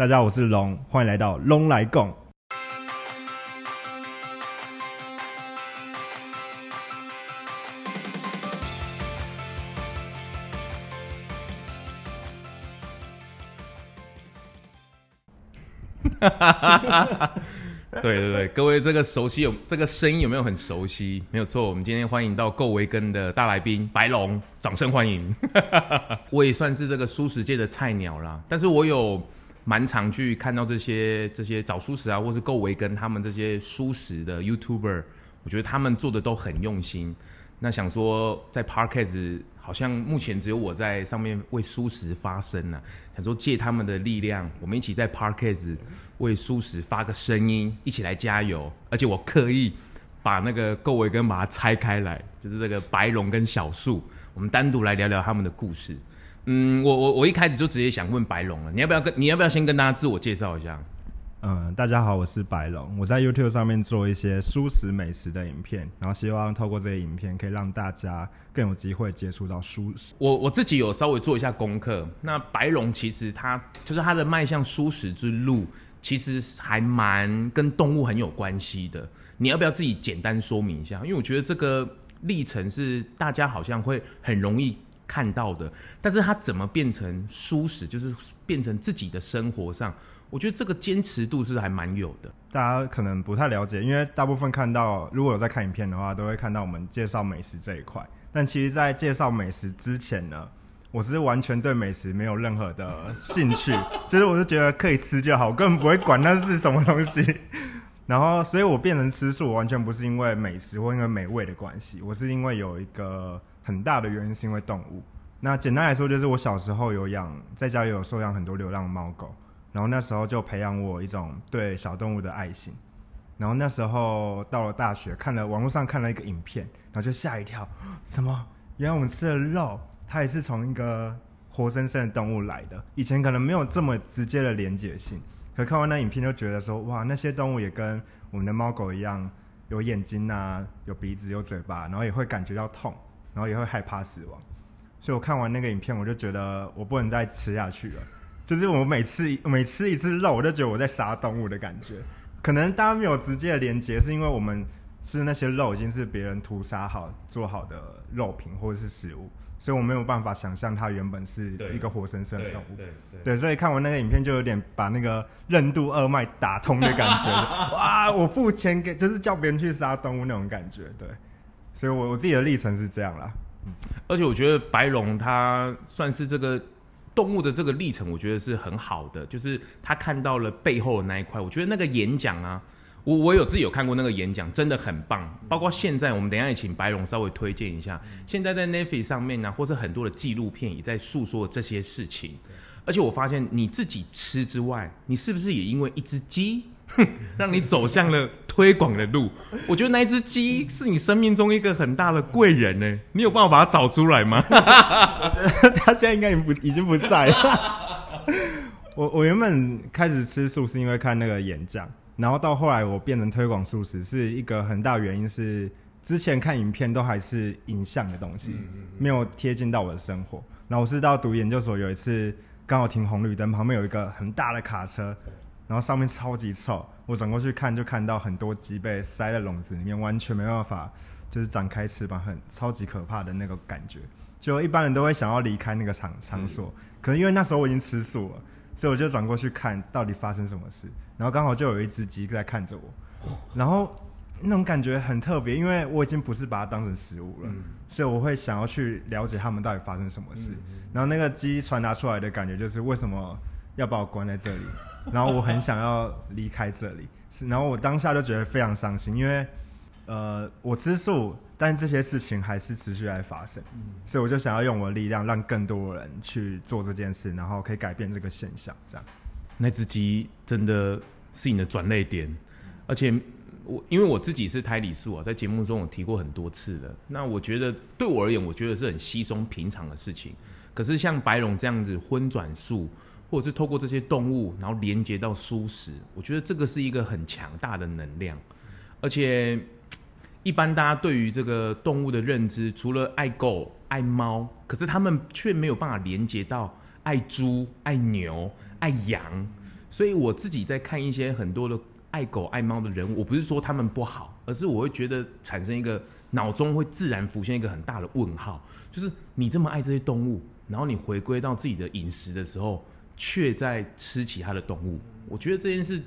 大家好，我是龙，欢迎来到龙来共。对对对，各位这个熟悉有这个声音有没有很熟悉？没有错，我们今天欢迎到够维根的大来宾白龙，掌声欢迎！我也算是这个蔬食界的菜鸟啦，但是我有蛮常去看到这些这些找蔬食啊，或是够维根他们这些蔬食的 YouTuber，我觉得他们做的都很用心。那想说在 Podcast 好像目前只有我在上面为蔬食发声呢、啊，想说借他们的力量，我们一起在 Podcast 为蔬食发个声音，一起来加油。而且我刻意把那个够维根把它拆开来，就是这个白龙跟小树，我们单独来聊聊他们的故事。嗯，我我我一开始就直接想问白龙了，你要不要跟你要不要先跟大家自我介绍一下？嗯，大家好，我是白龙，我在 YouTube 上面做一些蔬食美食的影片，然后希望透过这些影片可以让大家更有机会接触到蔬食。我我自己有稍微做一下功课，那白龙其实他就是他的迈向蔬食之路，其实还蛮跟动物很有关系的。你要不要自己简单说明一下？因为我觉得这个历程是大家好像会很容易看到的，但是他怎么变成舒适，就是变成自己的生活上。我觉得这个坚持度是还蛮有的，大家可能不太了解，因为大部分看到，如果有在看影片的话，都会看到我们介绍美食这一块。但其实，在介绍美食之前呢，我是完全对美食没有任何的兴趣，就是我就觉得可以吃就好，我根本不会管那是什么东西。然后，所以我变成吃素，完全不是因为美食或因为美味的关系，我是因为有一个很大的原因是因为动物。那简单来说，就是我小时候有养，在家里有收养很多流浪猫狗。然后那时候就培养我一种对小动物的爱心，然后那时候到了大学，看了网络上看了一个影片，然后就吓一跳，什么？原来我们吃的肉，它也是从一个活生生的动物来的。以前可能没有这么直接的连结性，可看完那影片就觉得说，哇，那些动物也跟我们的猫狗一样，有眼睛啊，有鼻子，有嘴巴，然后也会感觉到痛，然后也会害怕死亡。所以我看完那个影片，我就觉得我不能再吃下去了。就是我每次每吃一次肉，我就觉得我在杀动物的感觉。可能大家没有直接的连接，是因为我们吃那些肉已经是别人屠杀好做好的肉品或者是食物，所以我没有办法想象它原本是一个活生生的动物。对对，对，对，对，所以看完那个影片，就有点把那个任督二脉打通的感觉。哇，我付钱给，就是叫别人去杀动物那种感觉。对，所以我我自己的历程是这样啦。嗯，而且我觉得白龙他算是这个。动物的这个历程，我觉得是很好的，就是他看到了背后的那一块。我觉得那个演讲啊，我我有自己有看过那个演讲，真的很棒。包括现在，我们等一下也请白龙稍微推荐一下。现在在 Netflix 上面呢、啊，或是很多的纪录片也在诉说这些事情。而且我发现你自己吃之外，你是不是也因为一只鸡？哼，让你走向了推广的路。我觉得那一只鸡是你生命中一个很大的贵人呢。你有办法把它找出来吗？我觉得他现在应该已经不已经不在了。我我原本开始吃素是因为看那个演讲，然后到后来我变成推广素食，是一个很大原因是之前看影片都还是影像的东西，没有贴近到我的生活。然后我是到读研究所有一次刚好停红绿灯，旁边有一个很大的卡车。然后上面超级臭，我转过去看就看到很多鸡被塞在笼子里面，完全没办法，就是展开翅膀，很超级可怕的那个感觉。就一般人都会想要离开那个场场所，可能因为那时候我已经吃素了，所以我就转过去看到底发生什么事。然后刚好就有一只鸡在看着我，然后那种感觉很特别，因为我已经不是把它当成食物了，嗯、所以我会想要去了解他们到底发生什么事。嗯、然后那个鸡传达出来的感觉就是为什么要把我关在这里？然后我很想要离开这里，是，然后我当下就觉得非常伤心，因为，呃，我吃素，但这些事情还是持续在发生，嗯，所以我就想要用我的力量，让更多人去做这件事，然后可以改变这个现象，这样。那只鸡真的是你的转捩点，而且我因为我自己是胎里素啊，在节目中我提过很多次了，那我觉得对我而言，我觉得是很稀松平常的事情，可是像白龙这样子荤转素。或者是透过这些动物，然后连接到蔬食，我觉得这个是一个很强大的能量。而且，一般大家对于这个动物的认知，除了爱狗、爱猫，可是他们却没有办法连接到爱猪、爱牛、爱羊。所以我自己在看一些很多的爱狗爱猫的人物，我不是说他们不好，而是我会觉得产生一个脑中会自然浮现一个很大的问号，就是你这么爱这些动物，然后你回归到自己的饮食的时候，却在吃其他的动物。我觉得这件事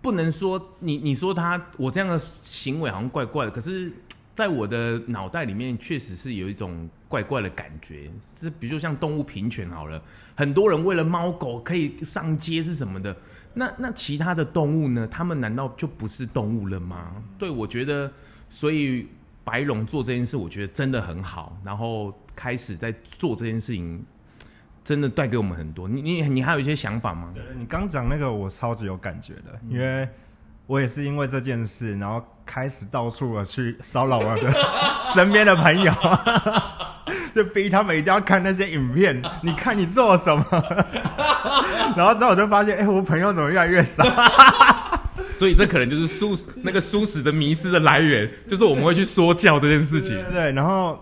不能说你你说他我这样的行为好像怪怪的，可是。在我的脑袋里面，确实是有一种怪怪的感觉，是比如说像动物平权好了，很多人为了猫狗可以上街是什么的，那那其他的动物呢？他们难道就不是动物了吗？对，我觉得，所以白龙做这件事，我觉得真的很好，然后开始在做这件事情，真的带给我们很多。你你你还有一些想法吗？对，你刚讲那个，我超级有感觉的，因为。我也是因为这件事，然后开始到处的去骚扰我的 身边的朋友，就逼他们一定要看那些影片。你看你做了什么？然后之后我就发现，哎、欸，我朋友怎么越来越少？所以这可能就是蔬那个蔬食的迷失的来源，就是我们会去说教这件事情。对，然后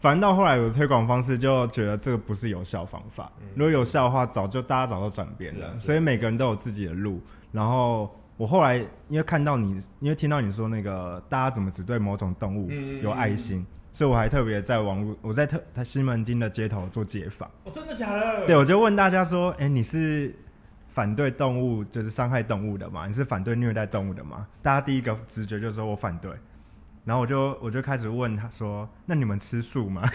反正到后来我的推广方式就觉得这个不是有效方法。如果有效的话，早就大家早就转变了。所以每个人都有自己的路，然后。我后来因为看到你，因为听到你说那个大家怎么只对某种动物有爱心，嗯、所以我还特别在网络，我在特在西门町的街头做街访。哦，真的假的？对，我就问大家说，哎、欸，你是反对动物就是伤害动物的吗？你是反对虐待动物的吗？大家第一个直觉就是说我反对，然后我就我就开始问他说，那你们吃素吗？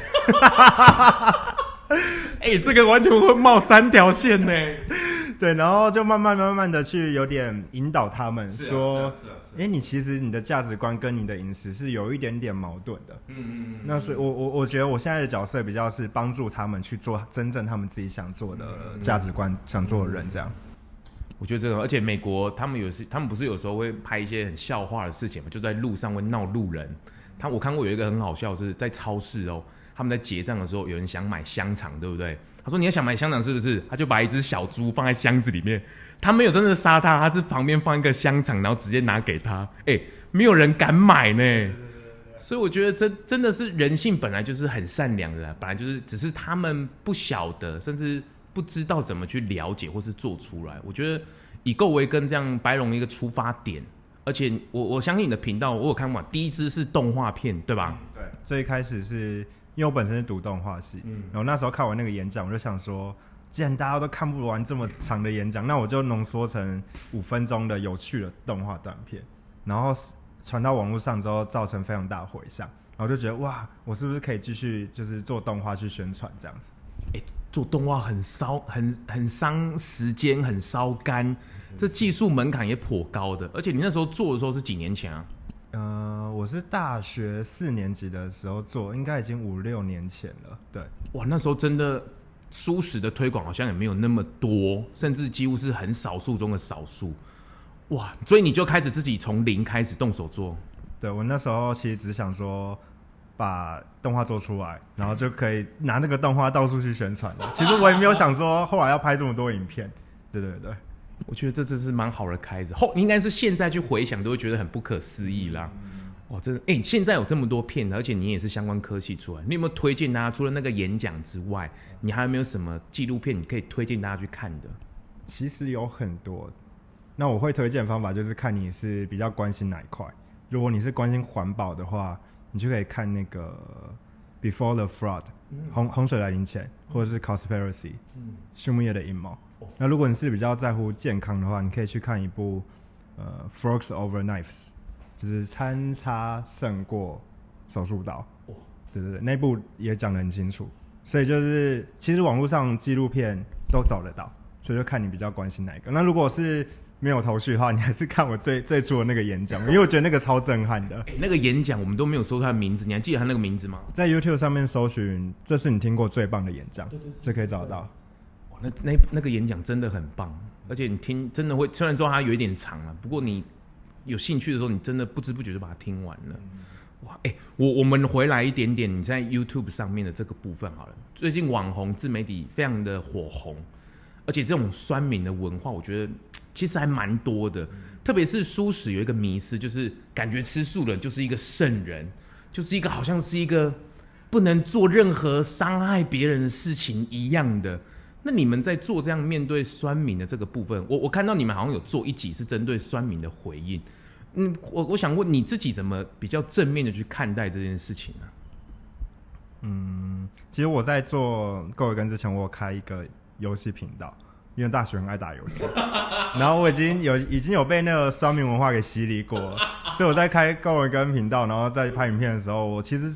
哎、欸，这个完全会冒三条线呢。对，然后就慢慢慢慢的去有点引导他们说，哎，你其实你的价值观跟你的饮食是有一点点矛盾的。嗯嗯嗯。那所以我我我觉得我现在的角色比较是帮助他们去做真正他们自己想做的价值观、嗯、想做的人这样。我觉得这个，而且美国他们有时他们不是有时候会拍一些很笑话的事情嘛，就在路上会闹路人。他我看过有一个很好笑，是在超市哦，他们在结账的时候，有人想买香肠，对不对？他说：“你要想买香肠是不是？”他就把一只小猪放在箱子里面，他没有真的杀它，他是旁边放一个香肠，然后直接拿给他。哎，没有人敢买呢。所以我觉得这真的是人性本来就是很善良的，本来就是只是他们不晓得，甚至不知道怎么去了解或是做出来。我觉得以够为根这样白龙一个出发点，而且我我相信你的频道，我有看过，第一支是动画片，对吧？对，最开始是。因为我本身是读动画系，嗯，然后那时候看完那个演讲，我就想说，既然大家都看不完这么长的演讲，那我就浓缩成五分钟的有趣的动画短片，然后传到网络上之后，造成非常大的回响，然后就觉得哇，我是不是可以继续就是做动画去宣传这样子？哎，做动画很烧，很很伤时间，很烧肝，这技术门槛也颇高的，而且你那时候做的时候是几年前啊？呃，我是大学四年级的时候做，应该已经五六年前了。对，哇，那时候真的舒适的推广好像也没有那么多，甚至几乎是很少数中的少数。哇，所以你就开始自己从零开始动手做。对，我那时候其实只想说把动画做出来，然后就可以拿那个动画到处去宣传了。其实我也没有想说后来要拍这么多影片。对对对。我觉得这真是蛮好的开始，后应该是现在去回想都会觉得很不可思议啦。哦，真的，哎、欸，现在有这么多片，而且你也是相关科系出来，你有没有推荐大家？除了那个演讲之外，你还有没有什么纪录片你可以推荐大家去看的？其实有很多，那我会推荐方法就是看你是比较关心哪一块。如果你是关心环保的话，你就可以看那个《Before the Flood》，洪洪水来临前，或者是《Cowspiracy》，畜牧业的阴谋。那如果你是比较在乎健康的话，你可以去看一部呃《Forks Over Knives》，就是餐差胜过手术刀。哦，对对对，那部也讲得很清楚。所以就是其实网络上纪录片都找得到，所以就看你比较关心哪一个。那如果是没有头绪的话，你还是看我最 最初的那个演讲，因为我觉得那个超震撼的。欸，那个演讲我们都没有搜他的名字，你还记得他那个名字吗？在 YouTube 上面搜寻，这是你听过最棒的演讲，就可以找得到。那那那个演讲真的很棒，而且你听真的会，虽然说它有一点长了，不过你有兴趣的时候，你真的不知不觉就把它听完了。哇，哎、欸，我我们回来一点点，你在 YouTube 上面的这个部分好了。最近网红自媒体非常的火红，而且这种酸民的文化，我觉得其实还蛮多的。特别是素食有一个迷思，就是感觉吃素的就是一个圣人，就是一个好像是一个不能做任何伤害别人的事情一样的。那你们在做这样面对酸民的这个部分，我我看到你们好像有做一集是针对酸民的回应。嗯，我我想问你自己怎么比较正面的去看待这件事情呢？嗯，其实我在做各位跟之前，我有开一个游戏频道，因为大学很爱打游戏，然后我已经有已经有被那个酸民文化给洗礼过。了，所以我在开高维根频道，然后在拍影片的时候，我其实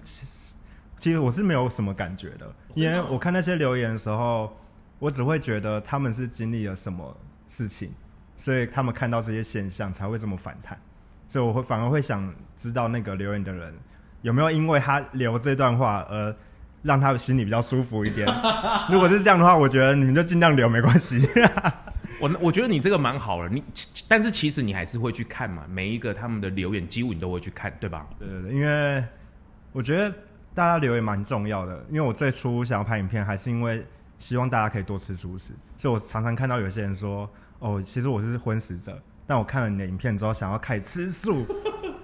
其实我是没有什么感觉的，因为我看那些留言的时候，我只会觉得他们是经历了什么事情，所以他们看到这些现象才会这么反弹。所以我会反而会想知道那个留言的人有没有因为他留这段话而让他心里比较舒服一点。如果是这样的话，我觉得你们就尽量留没关系。我我觉得你这个蛮好的，你但是其实你还是会去看嘛，每一个他们的留言几乎你都会去看，对吧？对对对，因为我觉得大家留言蛮重要的，因为我最初想要拍影片还是因为希望大家可以多吃素食，所以我常常看到有些人说哦，其实我是荤食者。但我看了你的影片之后，想要开始吃素，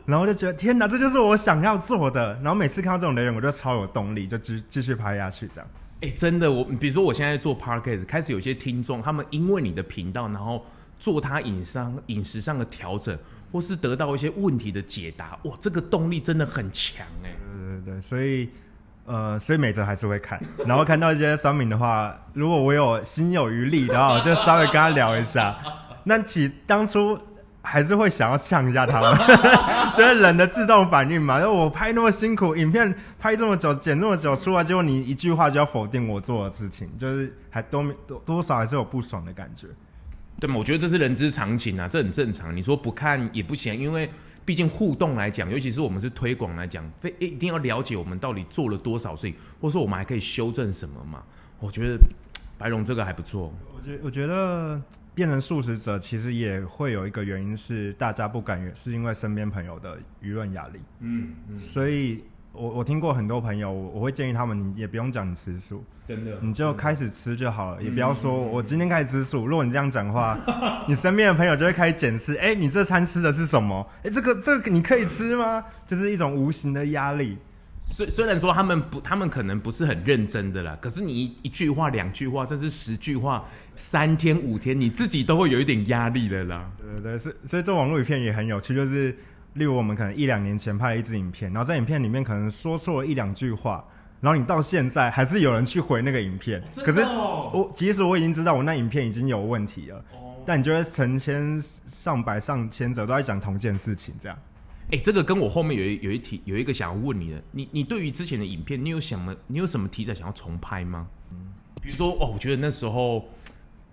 然后就觉得天哪，这就是我想要做的。然后每次看到这种留言，我就超有动力，就继继续拍下去这样。哎、欸，真的，我比如说我现在做 Podcast，开始有些听众，他们因为你的频道，然后做他饮商饮食上的调整，或是得到一些问题的解答，哇，这个动力真的很强哎。对对对，所以呃，所以每则还是会看，然后看到一些酸民的话，如果我有心有余力的话，我就稍微跟他聊一下。那其当初还是会想要呛一下他们，觉得人的自动反应嘛。就我拍那么辛苦，影片拍这么久，剪那么久出来，结果你一句话就要否定我做的事情，就是还多多多少还是有不爽的感觉，对嘛？我觉得这是人之常情啊，这很正常。你说不看也不行，因为毕竟互动来讲，尤其是我们是推广来讲，非一定要了解我们到底做了多少事情，或者说我们还可以修正什么嘛。我觉得白龙这个还不错。我觉我觉得。变成素食者，其实也会有一个原因是大家不敢，是因为身边朋友的舆论压力。嗯嗯。所以我我听过很多朋友，我会建议他们，你也不用讲你吃素，真的，你就开始吃就好了，也不要说我今天开始吃素。如果你这样讲的话，你身边的朋友就会开始检视，哎，你这餐吃的是什么？哎，这个这个你可以吃吗？就是一种无形的压力。虽虽然说他们不，他们可能不是很认真的啦，可是你一一句话、两句话，甚至十句话，三天五天，你自己都会有一点压力的啦。对对对，所以所以做网络影片也很有趣，就是例如我们可能一两年前拍了一支影片，然后在影片里面可能说错了一两句话，然后你到现在还是有人去回那个影片，哦、可是我即使我已经知道我那影片已经有问题了，哦、但你觉得成千上百上千者都在讲同件事情，这样。哎、欸，这个跟我后面有一有一题有一个想要问你的，你你对于之前的影片，你有什么你有什么题材想要重拍吗？嗯，比如说哦，我觉得那时候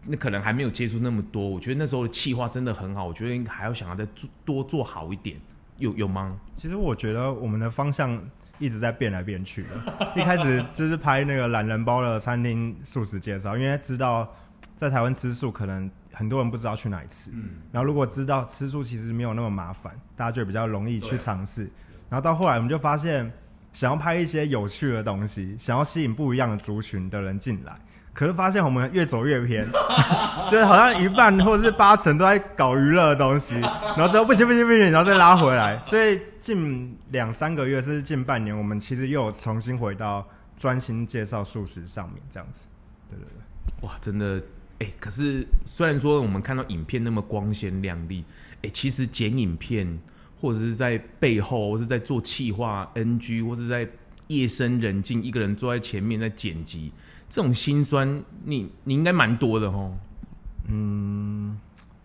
那可能还没有接触那么多，我觉得那时候的企划真的很好，我觉得还要想要再做多做好一点，有有吗？其实我觉得我们的方向一直在变来变去的，一开始就是拍那个懒人包的餐厅素食介绍，因为知道在台湾吃素可能。很多人不知道去哪里吃，嗯，然后如果知道吃素其实没有那么麻烦，大家就比较容易去尝试。然后到后来我们就发现，想要拍一些有趣的东西，想要吸引不一样的族群的人进来，可是发现我们越走越偏，就是好像一半或者是八成都在搞娱乐的东西，然后之后不行不行不行，然后再拉回来。所以近两三个月甚至近半年，我们其实又重新回到专心介绍素食上面这样子。对对对，哇，真的。哎、欸，可是虽然说我们看到影片那么光鲜亮丽，哎、欸，其实剪影片或者是在背后，或者是在做企划 NG，或是在夜深人静一个人坐在前面在剪辑，这种心酸你你应该蛮多的哦。嗯，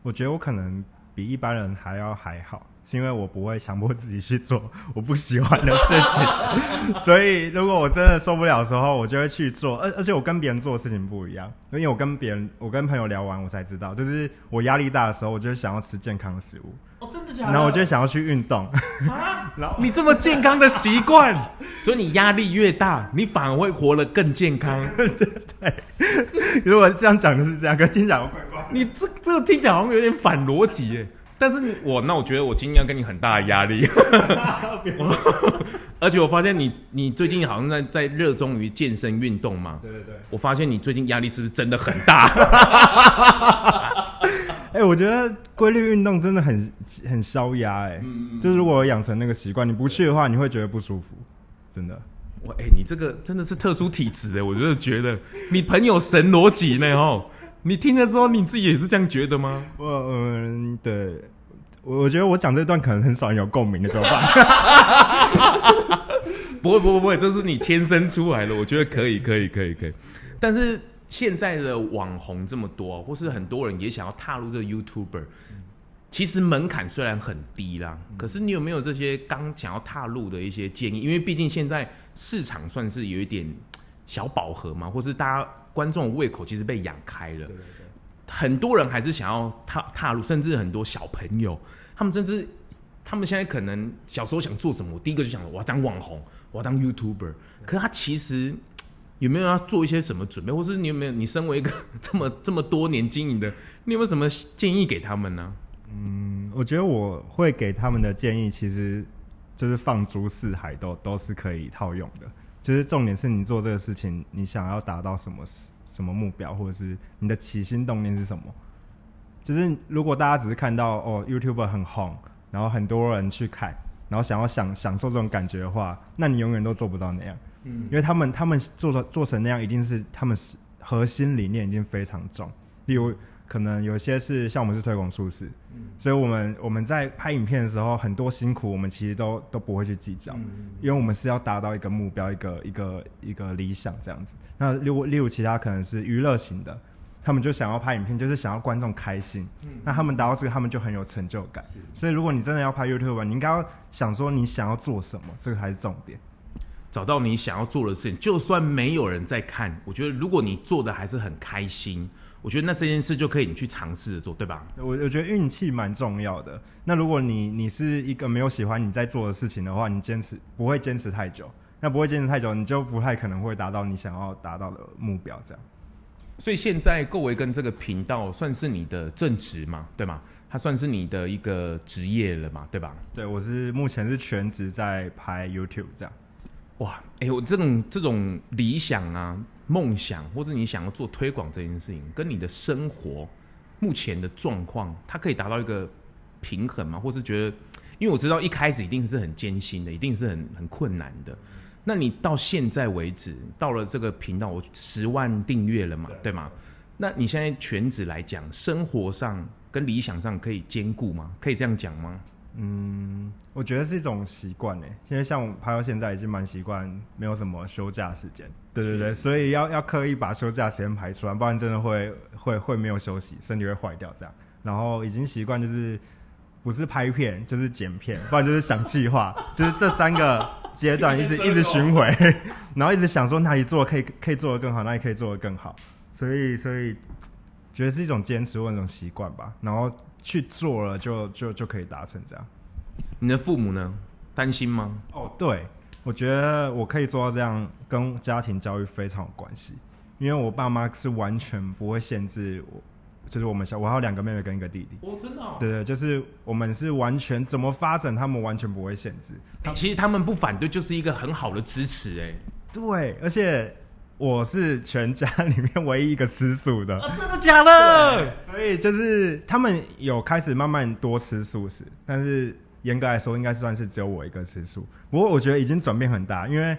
我觉得我可能比一般人还要还好。是因为我不会强迫自己去做我不喜欢的事情，所以如果我真的受不了的时候，我就会去做。而而且我跟别人做的事情不一样，因为我跟别人，我跟朋友聊完，我才知道，就是我压力大的时候，我就想要吃健康的食物。哦，真的假的？然后我就想要去运动。啊？然后你这么健康的习惯，所以你压力越大，你反而会活得更健康。对对。如果这样讲的是这样，可听起来怪怪。你这这个听起来好像有点反逻辑耶。但是我那我觉得我今天要给你很大的压力，而且我发现你你最近好像在在热衷于健身运动嘛？对对对，我发现你最近压力是不是真的很大？哎、欸，我觉得规律运动真的很很消压哎，就是如果养成那个习惯，你不去的话，你会觉得不舒服，真的。我，哎、欸，你这个真的是特殊体质哎，我真的觉得你朋友神逻辑呢哦，你听了之后你自己也是这样觉得吗？我嗯，对，我我觉得我讲这段可能很少人有共鸣的，怎么办？不会不会不会，这是你天生出来的，我觉得可以可以可以可以。但是现在的网红这么多，或是很多人也想要踏入这个 YouTuber。其实门槛虽然很低啦，可是你有没有这些刚想要踏入的一些建议？因为毕竟现在市场算是有一点小饱和嘛，或是大家观众的胃口其实被养开了，对对对，很多人还是想要踏踏入，甚至很多小朋友，他们甚至他们现在可能小时候想做什么，我第一个就想我要当网红，我要当 YouTuber，可是他其实有没有要做一些什么准备，或是你有没有你身为一个 这么这么多年经营的，你有没有什么建议给他们呢？嗯，我觉得我会给他们的建议，其实就是放诸四海都都是可以套用的。就是重点是你做这个事情，你想要达到什么什么目标，或者是你的起心动念是什么？就是如果大家只是看到哦，YouTuber 很红，然后很多人去看，然后想要享享受这种感觉的话，那你永远都做不到那样。嗯，因为他们他们做的做成那样，一定是他们是核心理念已经非常重，例如。可能有些是像我们是推广素食，嗯，所以我们我们在拍影片的时候，很多辛苦我们其实都都不会去计较，嗯，因为我们是要达到一个目标，一个一个一个理想这样子。那例如例如其他可能是娱乐型的，他们就想要拍影片，就是想要观众开心，嗯，那他们达到这个，他们就很有成就感。所以如果你真的要拍 YouTube，你应该要想说你想要做什么，这个才是重点。找到你想要做的事情，就算没有人在看，我觉得如果你做的还是很开心。我觉得那这件事就可以你去尝试着做，对吧？我我觉得运气蛮重要的。那如果你你是一个没有喜欢你在做的事情的话，你坚持不会坚持太久。那不会坚持太久，你就不太可能会达到你想要达到的目标。这样。所以现在够维跟这个频道算是你的正职嘛？对吗？它算是你的一个职业了嘛？对吧？对，我是目前是全职在拍 YouTube 这样。哇，哎、欸，我这种这种理想啊。梦想，或者你想要做推广这件事情，跟你的生活目前的状况，它可以达到一个平衡吗？或是觉得，因为我知道一开始一定是很艰辛的，一定是很很困难的。那你到现在为止，到了这个频道，我十万订阅了嘛，对吗？那你现在全职来讲，生活上跟理想上可以兼顾吗？可以这样讲吗？嗯，我觉得是一种习惯诶，因为像我拍到现在已经蛮习惯，没有什么休假时间。对对对，所以要要刻意把休假时间排出来，不然真的会会会没有休息，身体会坏掉这样。然后已经习惯就是不是拍片就是剪片，不然就是想计划，就是这三个阶段一直一直巡回，然后一直想说哪里做可以可以做得更好，哪里可以做得更好。所以所以觉得是一种坚持或一种习惯吧，然后。去做了就就就可以达成这样。你的父母呢？担心吗？哦，对，我觉得我可以做到这样，跟家庭教育非常有关系。因为我爸妈是完全不会限制我，就是我们小，我还有两个妹妹跟一个弟弟。哦，真的哦？对对，就是我们是完全怎么发展，他们完全不会限制。欸，其实他们不反对，就是一个很好的支持。哎，对，而且。我是全家里面唯一一个吃素的。啊，真的假的？所以就是他们有开始慢慢多吃素食，但是严格来说，应该算是只有我一个吃素。不过我觉得已经转变很大，因为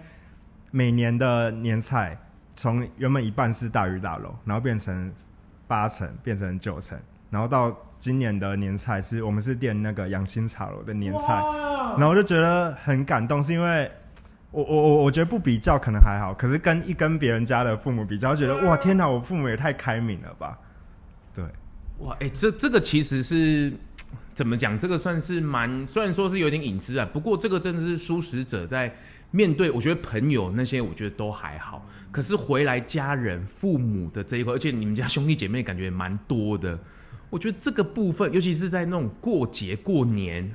每年的年菜从原本一半是大鱼大肉，然后变成八成，变成九成，然后到今年的年菜是我们是点那个养心茶楼的年菜，然后我就觉得很感动，是因为。我我我我觉得不比较可能还好，可是跟一跟别人家的父母比较，觉得哇天哪，我父母也太开明了吧？对，哇哎、这这个其实是怎么讲？这个算是蛮，虽然说是有点隐私啊，不过这个真的是舒适者在面对，我觉得朋友那些我觉得都还好，可是回来家人父母的这一块，而且你们家兄弟姐妹感觉蛮多的，我觉得这个部分，尤其是在那种过节过年，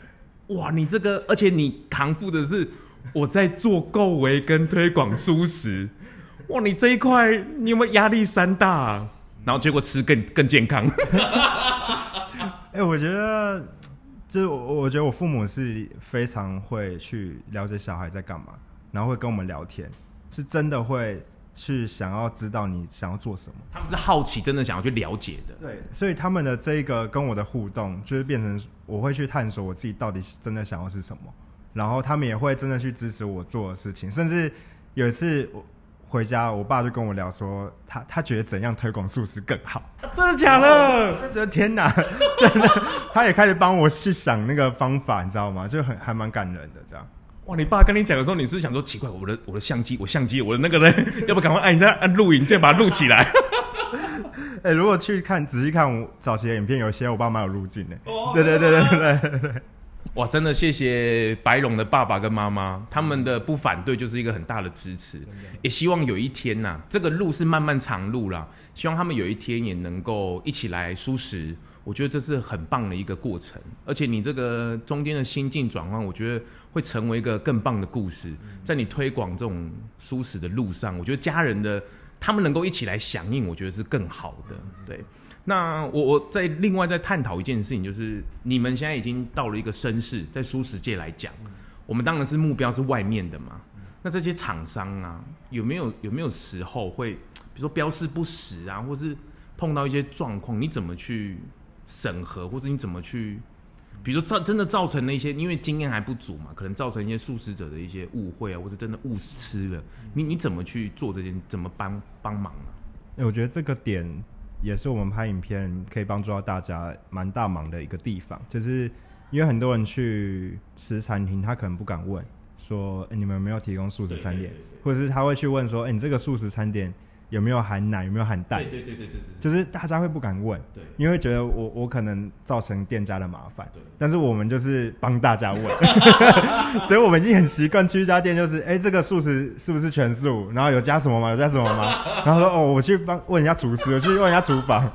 哇，你这个，而且你扛负的是。我在做购维跟推广素食，哇！你这一块你有没有压力山大啊？然后结果吃更更健康。哎、欸，我觉得就是我，我觉得我父母是非常会去了解小孩在干嘛，然后会跟我们聊天，是真的会去想要知道你想要做什么。他们是好奇，真的想要去了解的。对，所以他们的这个跟我的互动，就是变成我会去探索我自己到底真的想要是什么。然后他们也会真的去支持我做的事情，甚至有一次我回家，我爸就跟我聊说，他他觉得怎样推广素食更好。真的假的？他觉得天哪，真的，他也开始帮我去想那个方法，你知道吗？就很还蛮感人的这样。哇，你爸跟你讲的时候，你是，是想说奇怪，我的我的相机，我相机，我的那个呢？要不赶快按一下按录影键把它录起来？哎、欸，如果去看仔细看我早期的影片，有些我爸妈有录进呢。对对对对对对对。哇，真的谢谢白龙的爸爸跟妈妈，他们的不反对就是一个很大的支持。也希望有一天呐、啊，这个路是漫漫长路啦，希望他们有一天也能够一起来舒食。我觉得这是很棒的一个过程，而且你这个中间的心境转换，我觉得会成为一个更棒的故事。在你推广这种蔬食的路上，我觉得家人的他们能够一起来响应，我觉得是更好的。对，那我我再另外再探讨一件事情，就是你们现在已经到了一个绅士，在蔬食界来讲，我们当然是目标是外面的嘛。那这些厂商啊，有没有有没有时候会，比如说标示不实啊，或是碰到一些状况，你怎么去？审核或者你怎么去，比如说造真的造成了一些，因为经验还不足嘛，可能造成一些素食者的一些误会啊，或是真的误吃了，你你怎么去做这件，怎么帮帮忙呢？欸，我觉得这个点也是我们拍影片可以帮助到大家蛮大忙的一个地方，就是因为很多人去吃餐厅，他可能不敢问说，欸，你们有没有提供素食餐点，或者是他会去问说，欸，你这个素食餐点。有没有含奶？有没有含蛋？对对对对对，就是大家会不敢问，对，因为会觉得我我可能造成店家的麻烦，对。但是我们就是帮大家问，所以我们已经很习惯去一家店，就是哎、欸，这个素食是不是全素？然后有加什么吗？有加什么吗？然后说哦，我去帮问一下厨师，我去问一下厨房，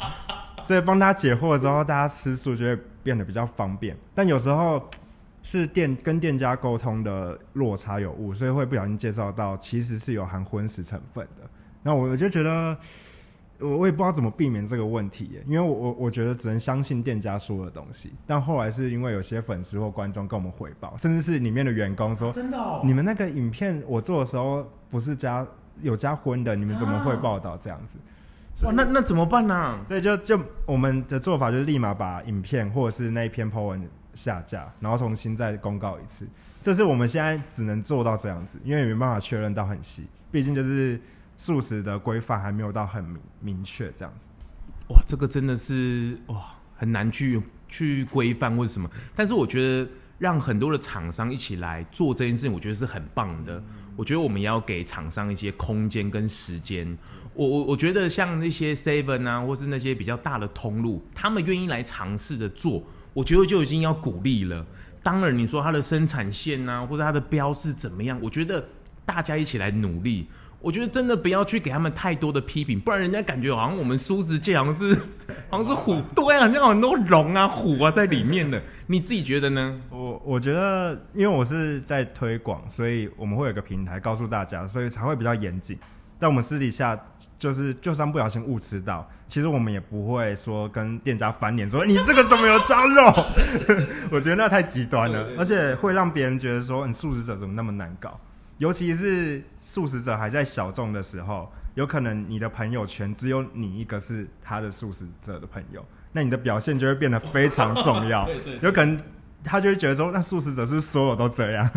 所以帮他解惑之后，大家吃素就会变得比较方便。但有时候是店跟店家沟通的落差有误，所以会不小心介绍到其实是有含荤食成分的。那我我就觉得，我我也不知道怎么避免这个问题耶，因为我我我觉得只能相信店家说的东西。但后来是因为有些粉丝或观众跟我们回报，甚至是里面的员工说，真的哦，你们那个影片我做的时候不是加有加荤的，你们怎么会报道这样子？哇，那那怎么办呢？所以就就我们的做法就是立马把影片或者是那一篇 po 文下架，然后重新再公告一次。这是我们现在只能做到这样子，因为也没办法确认到很细，毕竟就是。素食的规范还没有到很明明确这样子，哇，这个真的是哇很难去去规范或者什么。但是我觉得让很多的厂商一起来做这件事情，我觉得是很棒的。我觉得我们要给厂商一些空间跟时间。我我我觉得像那些 Seven 啊，或是那些比较大的通路，他们愿意来尝试着做，我觉得就已经要鼓励了。当然你说它的生产线啊，或者它的标是怎么样，我觉得大家一起来努力。我觉得真的不要去给他们太多的批评，不然人家感觉好像我们素食界好像是好像是虎，对啊，好像很多龙啊虎啊在里面的。你自己觉得呢？我我觉得，因为我是在推广，所以我们会有个平台告诉大家，所以才会比较严谨。但我们私底下就是，就算不小心误吃到，其实我们也不会说跟店家翻脸说你这个怎么有招肉？我觉得那太极端了，而且会让别人觉得说你素食者怎么那么难搞。尤其是素食者还在小众的时候，有可能你的朋友圈只有你一个是他的素食者的朋友，那你的表现就会变得非常重要。对对，有可能他就会觉得说，那素食者是不是所有都这样？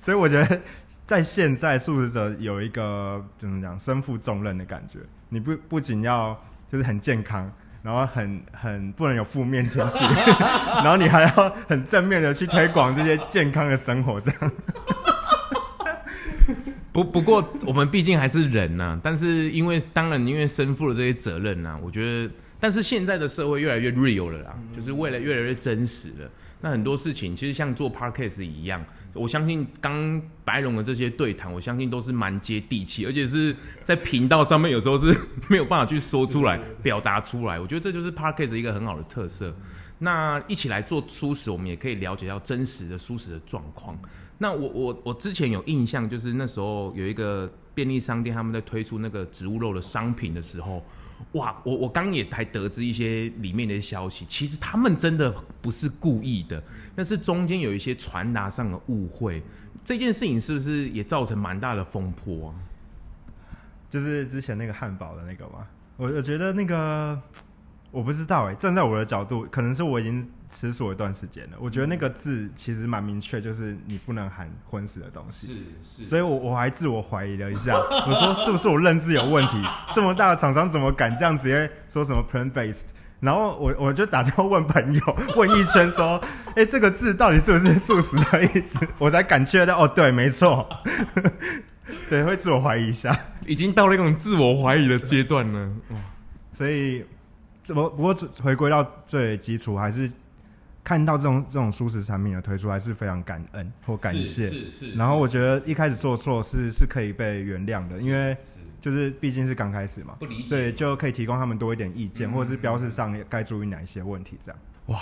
所以我觉得在现在素食者有一个怎么讲，身负重任的感觉。你不不仅要就是很健康，然后很 很不能有负面情绪，然后你还要很正面的去推广这些健康的生活，这样。不不过，我们毕竟还是人呐、啊。但是因为当然，因为身负了这些责任呐、啊，我觉得，但是现在的社会越来越 real 了啦，就是未来越来越真实了。那很多事情其实像做 podcast 一样，我相信刚白龙的这些对谈，我相信都是蛮接地气，而且是在频道上面有时候是没有办法去说出来、表达出来。我觉得这就是 podcast 一个很好的特色。那一起来做蔬食，我们也可以了解到真实的蔬食的状况。那我我我之前有印象，就是那时候有一个便利商店，他们在推出那个植物肉的商品的时候，哇，我我刚也才得知一些里面的消息，其实他们真的不是故意的，但是中间有一些传达上的误会，这件事情是不是也造成蛮大的风波？就是之前那个汉堡的那个吗？我我觉得那个。我不知道哎，站在我的角度，可能是我已经吃素一段时间了。我觉得那个字其实蛮明确，就是你不能含荤食的东西。是是。所以我我还自我怀疑了一下，我说是不是我认知有问题？这么大的厂商怎么敢这样直接说什么 plant based？然后我我就打电话问朋友，问一圈说，哎，这个字到底是不是素食的意思？我才敢确认，哦，对，没错。对，会自我怀疑一下，已经到了一种自我怀疑的阶段了。所以，怎么不过回归到最基础，还是看到这种这种素食产品的推出，还是非常感恩或感谢。是是，是。然后我觉得一开始做错是是可以被原谅的，因为就是毕竟是刚开始嘛，不理解，对，就可以提供他们多一点意见，嗯、或者是标示上该注意哪一些问题，这样。哇。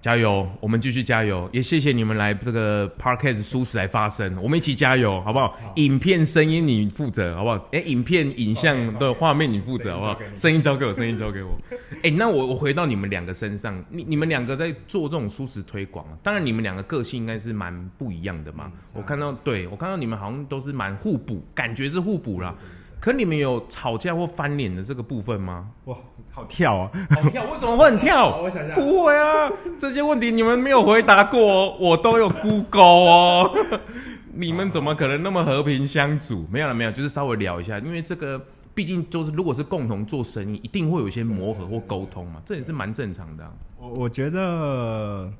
加油，我们继续加油，也谢谢你们来这个 Podcast 蔬食来发声，我们一起加油，好不好？好，影片、声音你负责，好不好？哎、欸，影片、影像的画面你负责，好不好？声音交给我，声音交给我。哎、欸，那我我回到你们两个身上，你你们两个在做这种舒适推广，当然你们两个个性应该是蛮不一样的嘛。嗯、我看到，对，我看到你们好像都是蛮互补，感觉是互补啦。可你们有吵架或翻脸的这个部分吗？哇，好跳啊！好跳，为什么会很跳？我想想，不会啊，这些问题你们没有回答过，我都有 Google 哦。你们怎么可能那么和平相处？没有了，没有，就是稍微聊一下，因为这个毕竟就是如果是共同做生意，一定会有一些磨合或沟通嘛，这也是蛮正常的啊。我我觉得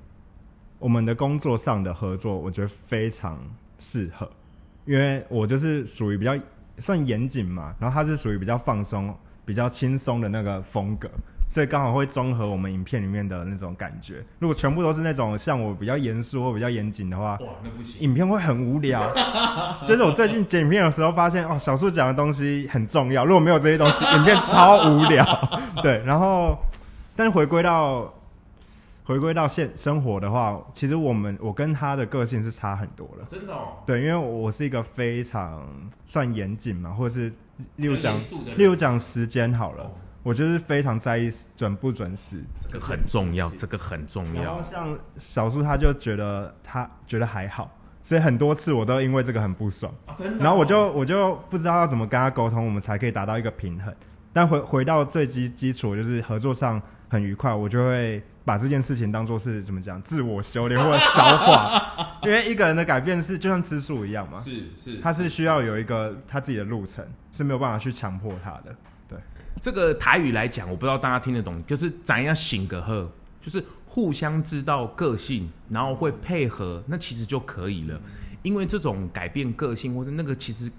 我们的工作上的合作，我觉得非常适合，因为我就是属于比较。算严谨嘛，然后它是属于比较放松、比较轻松的那个风格，所以刚好会综合我们影片里面的那种感觉。如果全部都是那种像我比较严肃或比较严谨的话，哇，那不行，影片会很无聊。就是我最近剪影片的时候发现，哦，小树讲的东西很重要，如果没有这些东西，影片超无聊。对，然后，但是回归到。回归到现生活的话，其实我们我跟他的个性是差很多了。真的哦。对，因为我是一个非常算严谨嘛，或者是例如讲例如讲时间好了，哦，我就是非常在意准不准时。这个很重要，这个很重要。然后像小树他就觉得他觉得还好，所以很多次我都因为这个很不爽。啊，真的哦。然后我就我就不知道要怎么跟他沟通，我们才可以达到一个平衡。但回回到最基基础，就是合作上很愉快，我就会。把这件事情当做是怎么讲，自我修炼或者消化，因为一个人的改变是就像吃素一样嘛，是是，他是需要有一个他自己的路程，是没有办法去强迫他的。对，这个台语来讲，我不知道大家听得懂，就是咱要醒个喝，就是互相知道个性，然后会配合，那其实就可以了。因为这种改变个性或者那个其实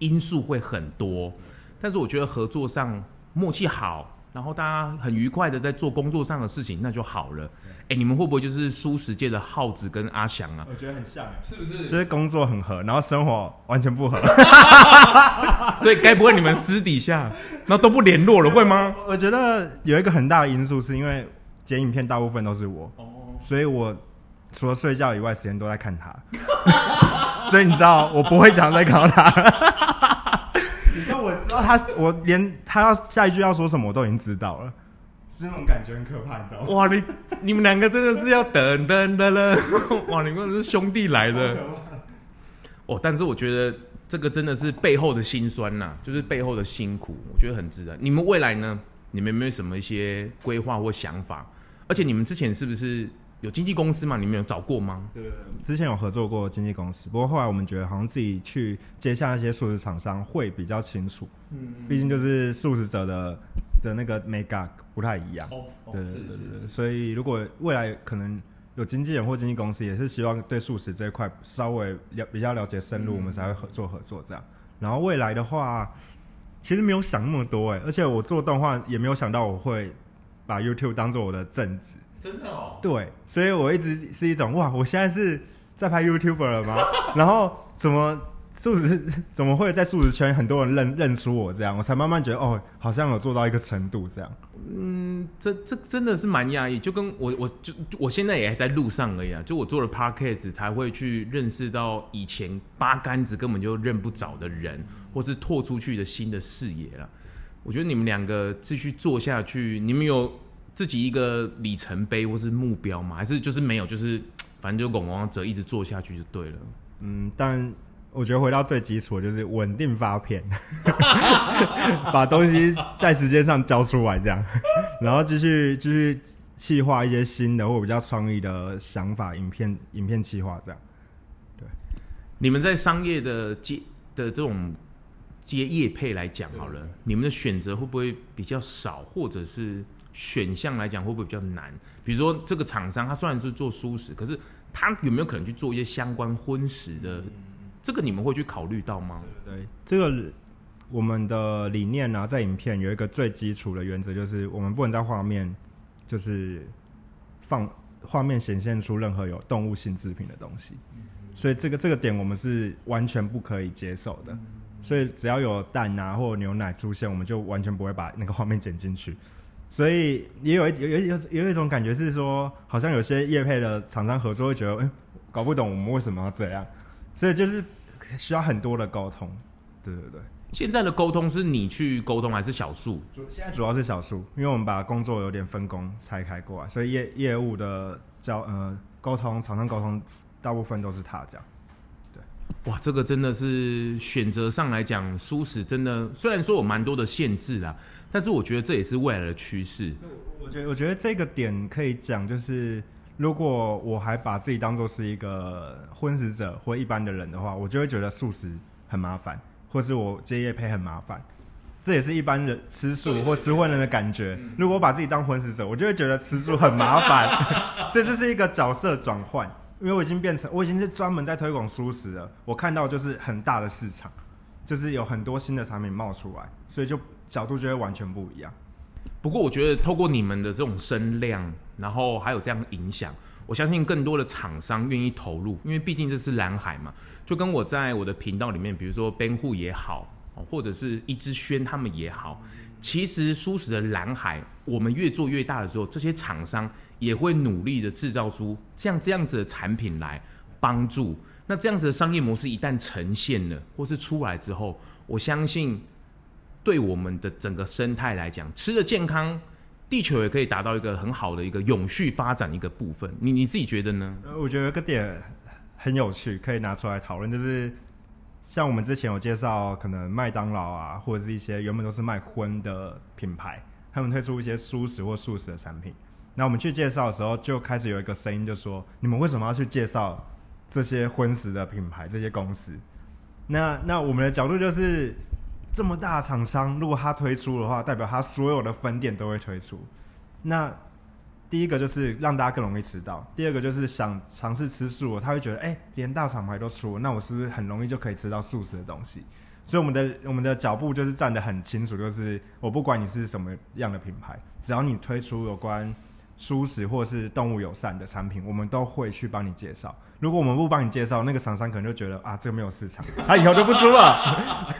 因素会很多，但是我觉得合作上默契好。然后大家很愉快的在做工作上的事情，那就好了。哎，你们会不会就是舒适界的耗子跟阿翔啊？我觉得很像，是不是？就是工作很合，然后生活完全不合。所以该不会你们私底下那都不联络了，会吗？我觉得有一个很大的因素，是因为剪影片大部分都是我，哦，所以我除了睡觉以外，时间都在看他。所以你知道，我不会想再看到他。他，我连他要下一句要说什么我都已经知道了，是那种感觉很可怕，你知道吗？哇，你你们两个真的是要等等等了，哇，你们是兄弟来的。哦，但是我觉得这个真的是背后的辛酸呐，就是背后的辛苦，我觉得很值得。你们未来呢？你们有没有什么一些规划或想法？而且你们之前是不是？有经纪公司吗？你们有找过吗？对对对，之前有合作过经纪公司，不过后来我们觉得好像自己去接下一些素食厂商会比较清楚。嗯，毕竟就是素食者的的那个 make up 不太一样。哦，对对对对，是是是，所以如果未来可能有经纪人或经纪公司，也是希望对素食这一块稍微了比较了解深入，嗯，我们才会合作合作这样。然后未来的话，其实没有想那么多哎，而且我做动画也没有想到我会把 YouTube 当做我的正职。真的哦，对，所以我一直是一种哇，我现在是在拍 YouTuber 了吗？然后怎么素食 怎么会在素食圈很多人认认出我这样？我才慢慢觉得哦，好像有做到一个程度这样。嗯，这这真的是蛮压抑，就跟我我就我现在也还在路上而已啊。就我做了 Podcast 才会去认识到以前八竿子根本就认不着的人，或是拓出去的新的视野了。我觉得你们两个继续做下去，你们有。自己一个里程碑或是目标吗？还是就是没有，就是反正就拱往者一直做下去就对了。嗯，但我觉得回到最基础就是稳定发片，把东西在时间上交出来，这样，然后继续继续企划一些新的或比较创意的想法，影片影片企划这样。对，你们在商业的接的这种接业配来讲好了，你们的选择会不会比较少，或者是选项来讲会不会比较难？比如说这个厂商他虽然是做蔬食，可是他有没有可能去做一些相关荤食的？嗯这个你们会去考虑到吗？对，对，这个我们的理念呢、啊，在影片有一个最基础的原则，就是我们不能在画面就是放画面显现出任何有动物性制品的东西，所以这个这个点我们是完全不可以接受的。所以只要有蛋啊或牛奶出现，我们就完全不会把那个画面剪进去。所以也有一有有有有一种感觉是说，好像有些业配的厂商合作会觉得，哎，搞不懂我们为什么要这样。所以就是需要很多的沟通，对对对。现在的沟通是你去沟通还是小树？现在主要是小树，因为我们把工作有点分工拆开过来，所以业业务的交呃沟通、厂商沟通，大部分都是他这样。对，哇，这个真的是选择上来讲，舒适真的虽然说有蛮多的限制啦，但是我觉得这也是未来的趋势。我觉得我觉得这个点可以讲就是。如果我还把自己当做是一个荤食者或一般的人的话，我就会觉得素食很麻烦，或是我接夜配很麻烦。这也是一般人吃素或吃荤人的感觉。如果我把自己当荤食者，我就会觉得吃素很麻烦。所 以这是一个角色转换，因为我已经变成我已经是专门在推广素食了。我看到就是很大的市场，就是有很多新的产品冒出来，所以就角度就会完全不一样。不过我觉得透过你们的这种声量，然后还有这样的影响，我相信更多的厂商愿意投入，因为毕竟这是蓝海嘛。就跟我在我的频道里面，比如说边户也好，或者是一枝轩他们也好，其实舒适的蓝海，我们越做越大的时候，这些厂商也会努力的制造出像这样子的产品来帮助。那这样子的商业模式一旦呈现了，或是出来之后，我相信。对我们的整个生态来讲，吃的健康，地球也可以达到一个很好的一个永续发展一个部分。你你自己觉得呢？呃，我觉得有个点很有趣，可以拿出来讨论，就是像我们之前有介绍，可能麦当劳啊，或者是一些原本都是卖荤的品牌，他们推出一些素食或素食的产品。那我们去介绍的时候，就开始有一个声音，就说：你们为什么要去介绍这些荤食的品牌、这些公司？那那我们的角度就是。这么大的厂商，如果他推出的话，代表他所有的分店都会推出。那第一个就是让大家更容易吃到，第二个就是想尝试吃素，他会觉得，哎，连大厂牌都出，那我是不是很容易就可以吃到素食的东西？所以我们的我们的脚步就是站得很清楚，就是我不管你是什么样的品牌，只要你推出有关素食或是动物友善的产品，我们都会去帮你介绍。如果我们不帮你介绍，那个厂商可能就觉得啊，这个没有市场，他以后就不出了。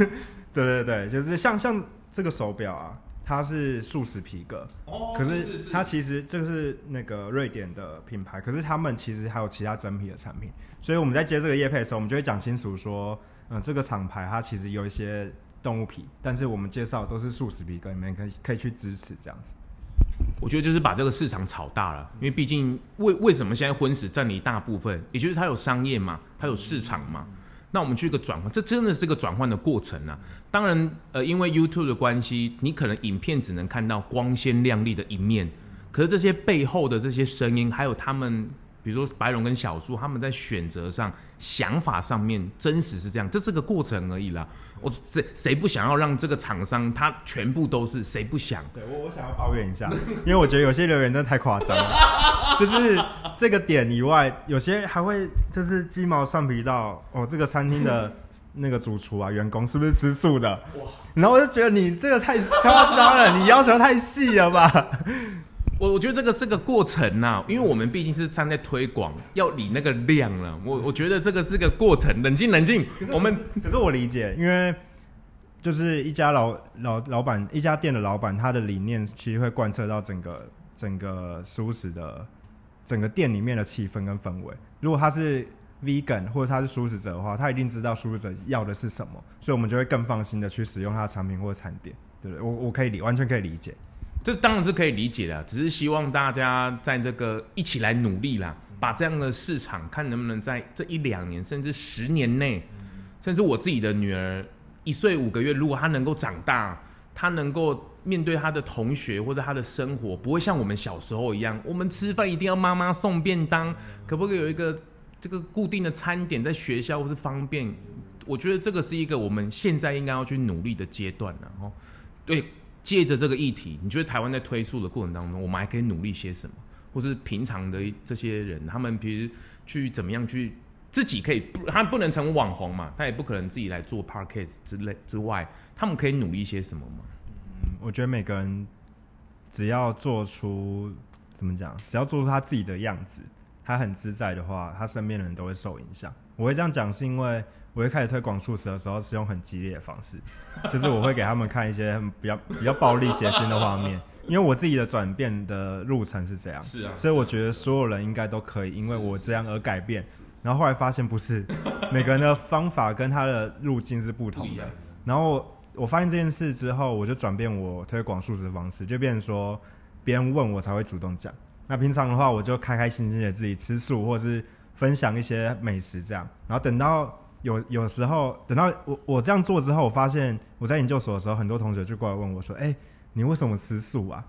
对对对，就是像像这个手表啊，它是素食皮革，哦，可是它其实这个是那个瑞典的品牌，可是他们其实还有其他真皮的产品，所以我们在接这个业配的时候，我们就会讲清楚说，嗯、呃，这个厂牌它其实有一些动物皮，但是我们介绍都是素食皮革，你们可以可以去支持这样子。我觉得就是把这个市场炒大了，因为毕竟为为什么现在荤食占了一大部分，也就是它有商业嘛，它有市场嘛。那我们去一个转换，这真的是个转换的过程啊。当然，呃，因为 YouTube 的关系，你可能影片只能看到光鲜亮丽的一面，可是这些背后的这些声音，还有他们。比如说白龙跟小树，他们在选择上、想法上面，真实是这样，这是个过程而已啦。我谁谁不想要让这个厂商他全部都是？谁不想？对我，我想要抱怨一下，因为我觉得有些留言真的太夸张了。就是这个点以外，有些还会就是鸡毛蒜皮到哦，这个餐厅的那个主厨啊、员工是不是吃素的？哇！然后我就觉得你这个太夸张了，你要求太细了吧？我我觉得这个是个过程呐、啊，因为我们毕竟是站在推广，要理那个量了。我我觉得这个是个过程，冷静冷静。我，我们可是我理解，因为就是一家老老老板，一家店的老板，他的理念其实会贯彻到整个整个蔬食的整个店里面的气氛跟氛围。如果他是 vegan 或者他是蔬食者的话，他一定知道蔬食者要的是什么，所以我们就会更放心的去使用他的产品或者餐点，对不对？我我可以理，完全可以理解。这当然是可以理解的，只是希望大家在这个一起来努力啦，把这样的市场看能不能在这一两年甚至十年内甚至我自己的女儿一岁五个月，如果她能够长大，她能够面对她的同学或者她的生活，不会像我们小时候一样，我们吃饭一定要妈妈送便当，可不可以有一个这个固定的餐点在学校或是方便？我觉得这个是一个我们现在应该要去努力的阶段，然后对。借着这个议题，你觉得台湾在推出的过程当中，我们还可以努力些什么？或是平常的这些人，他们比如去怎么样去自己可以不，他不能成为网红嘛，他也不可能自己来做 podcast 之类之外，他们可以努力些什么吗？嗯，我觉得每个人只要做出怎么讲，只要做出他自己的样子，他很自在的话，他身边的人都会受影响。我会这样讲是因为。我一开始推广素食的时候是用很激烈的方式，就是我会给他们看一些比较 比较暴力血腥的画面，因为我自己的转变的路程是这样，是啊，所以我觉得所有人应该都可以因为我这样而改变，然后后来发现不是，每个人的方法跟他的路径是不同的，然后我发现这件事之后，我就转变我推广素食的方式，就变成说别人问我才会主动讲，那平常的话我就开开心心的自己吃素或者是分享一些美食这样，然后等到。有有时候等到我我这样做之后，我发现我在研究所的时候，很多同学就过来问我说：“哎、欸，你为什么吃素啊？”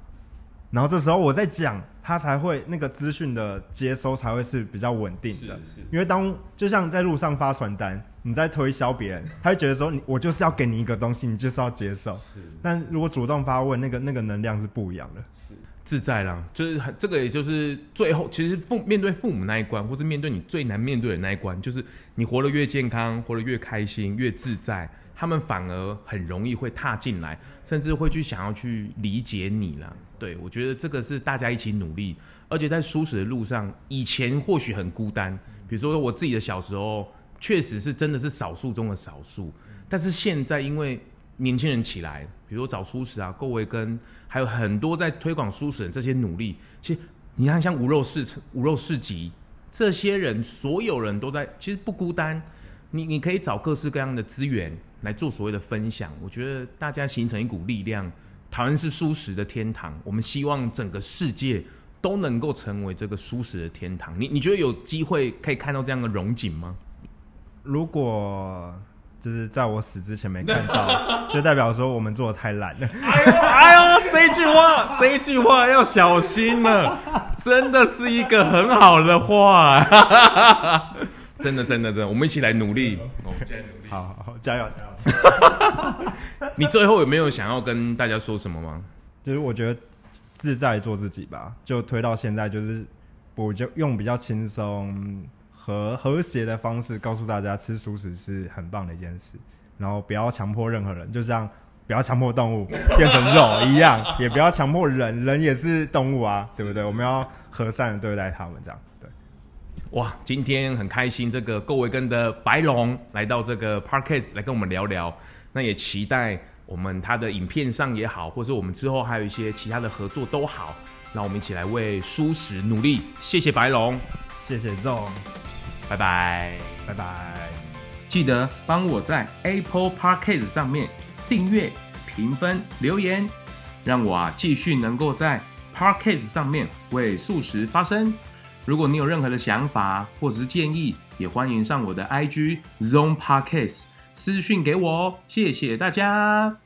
然后这时候我在讲，他才会那个资讯的接收才会是比较稳定的。因为当就像在路上发传单，你在推销别人，他会觉得说你我就是要给你一个东西，你就是要接受。是。但如果主动发问，那个那个能量是不一样的。是。自在啦，就是这个，也就是最后，其实父面对父母那一关，或是面对你最难面对的那一关，就是你活得越健康，活得越开心，越自在，他们反而很容易会踏进来，甚至会去想要去理解你啦。对，我觉得这个是大家一起努力，而且在舒适的路上，以前或许很孤单，比如说我自己的小时候，确实是真的是少数中的少数，但是现在因为。年轻人起来，比如说找舒适啊、各位跟，还有很多在推广蔬食的这些努力。其实你看，像无肉市、无肉市集，这些人所有人都在，其实不孤单。你你可以找各式各样的资源来做所谓的分享。我觉得大家形成一股力量，台湾是蔬食的天堂。我们希望整个世界都能够成为这个蔬食的天堂。你你觉得有机会可以看到这样的荣景吗？如果。就是在我死之前没看到，就代表说我们做的太烂了。哎呦哎呦，这一句话，这一句话要小心了，真的是一个很好的话，真的真的真的，我们一起来努力，我们一起来努力，好好好，加油加油。你最后有没有想要跟大家说什么吗？就是我觉得自在做自己吧，就推到现在，就是我就用比较轻松。和和谐的方式告诉大家，吃素食是很棒的一件事，然后不要强迫任何人，就像不要强迫动物变成肉一样，也不要强迫人，人也是动物啊，对不对？我们要和善的对待他们，这样对。哇，今天很开心，这个够维根的白龙来到这个 Parkes 来跟我们聊聊，那也期待我们他的影片上也好，或者我们之后还有一些其他的合作都好，让我们一起来为蔬食努力。谢谢白龙，谢谢 Zong。拜拜，拜拜！记得帮我在 Apple Podcast 上面订阅、评分、留言，让我啊继续能够在 Podcast 上面为素食发声。如果你有任何的想法或者是建议，也欢迎上我的 IG Zong Podcast 私讯给我哦。谢谢大家。